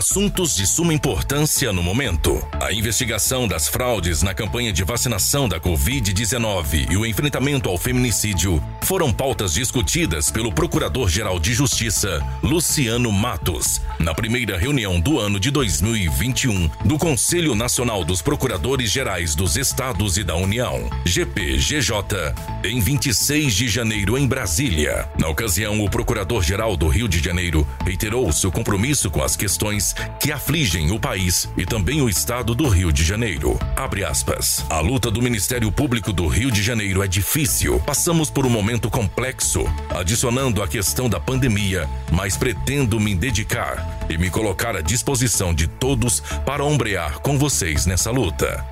Assuntos de suma importância no momento. A investigação das fraudes na campanha de vacinação da Covid-19 e o enfrentamento ao feminicídio foram pautas discutidas pelo Procurador-Geral de Justiça, Luciano Matos, na primeira reunião do ano de 2021 do Conselho Nacional dos Procuradores Gerais dos Estados e da União, GPGJ, em 26 de janeiro em Brasília. Na ocasião, o Procurador-Geral do Rio de Janeiro reiterou seu compromisso com as questões que afligem o país e também o estado do Rio de Janeiro. Abre aspas. A luta do Ministério Público do Rio de Janeiro é difícil. Passamos por um momento complexo, adicionando a questão da pandemia, mas pretendo me dedicar e me colocar à disposição de todos para ombrear com vocês nessa luta.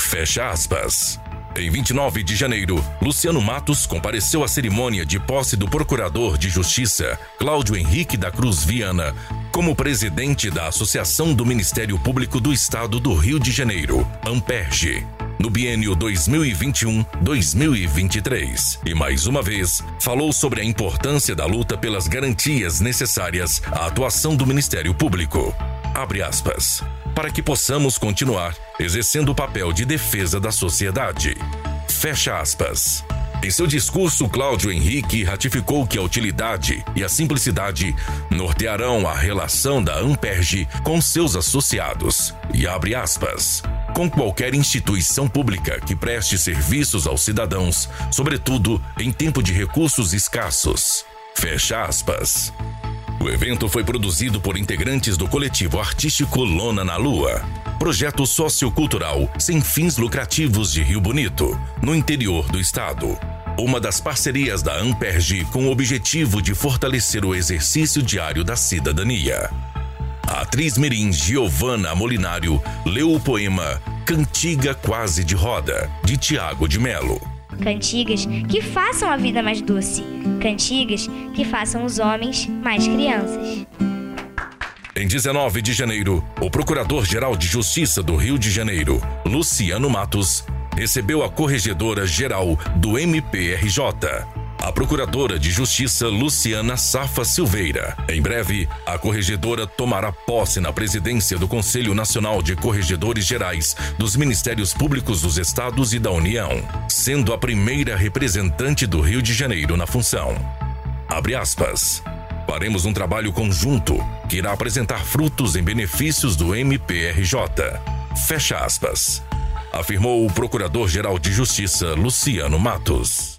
Fecha aspas. Em 29 de janeiro, Luciano Matos compareceu à cerimônia de posse do Procurador de Justiça, Cláudio Henrique da Cruz Viana, como presidente da Associação do Ministério Público do Estado do Rio de Janeiro, Amperge, no biênio 2021-2023. E mais uma vez, falou sobre a importância da luta pelas garantias necessárias à atuação do Ministério Público. Abre aspas para que possamos continuar exercendo o papel de defesa da sociedade. Fecha aspas. Em seu discurso, Cláudio Henrique ratificou que a utilidade e a simplicidade nortearão a relação da Amperge com seus associados. E abre aspas. Com qualquer instituição pública que preste serviços aos cidadãos, sobretudo em tempo de recursos escassos. Fecha aspas. O evento foi produzido por integrantes do coletivo artístico Lona na Lua, projeto sociocultural sem fins lucrativos de Rio Bonito, no interior do estado. Uma das parcerias da Amperge com o objetivo de fortalecer o exercício diário da cidadania. Atriz mirim Giovanna Molinário leu o poema Cantiga Quase de Roda, de Tiago de Melo. Cantigas que façam a vida mais doce. Cantigas que façam os homens mais crianças. Em 19 de janeiro, o Procurador-Geral de Justiça do Rio de Janeiro, Luciano Matos, recebeu a Corregedora Geral do MPRJ, a Procuradora de Justiça Luciana Safa Silveira. Em breve, a corregedora tomará posse na presidência do Conselho Nacional de Corregedores Gerais dos Ministérios Públicos dos Estados e da União, sendo a primeira representante do Rio de Janeiro na função. Abre aspas. Faremos um trabalho conjunto que irá apresentar frutos em benefícios do MPRJ. Fecha aspas. Afirmou o Procurador-Geral de Justiça Luciano Matos.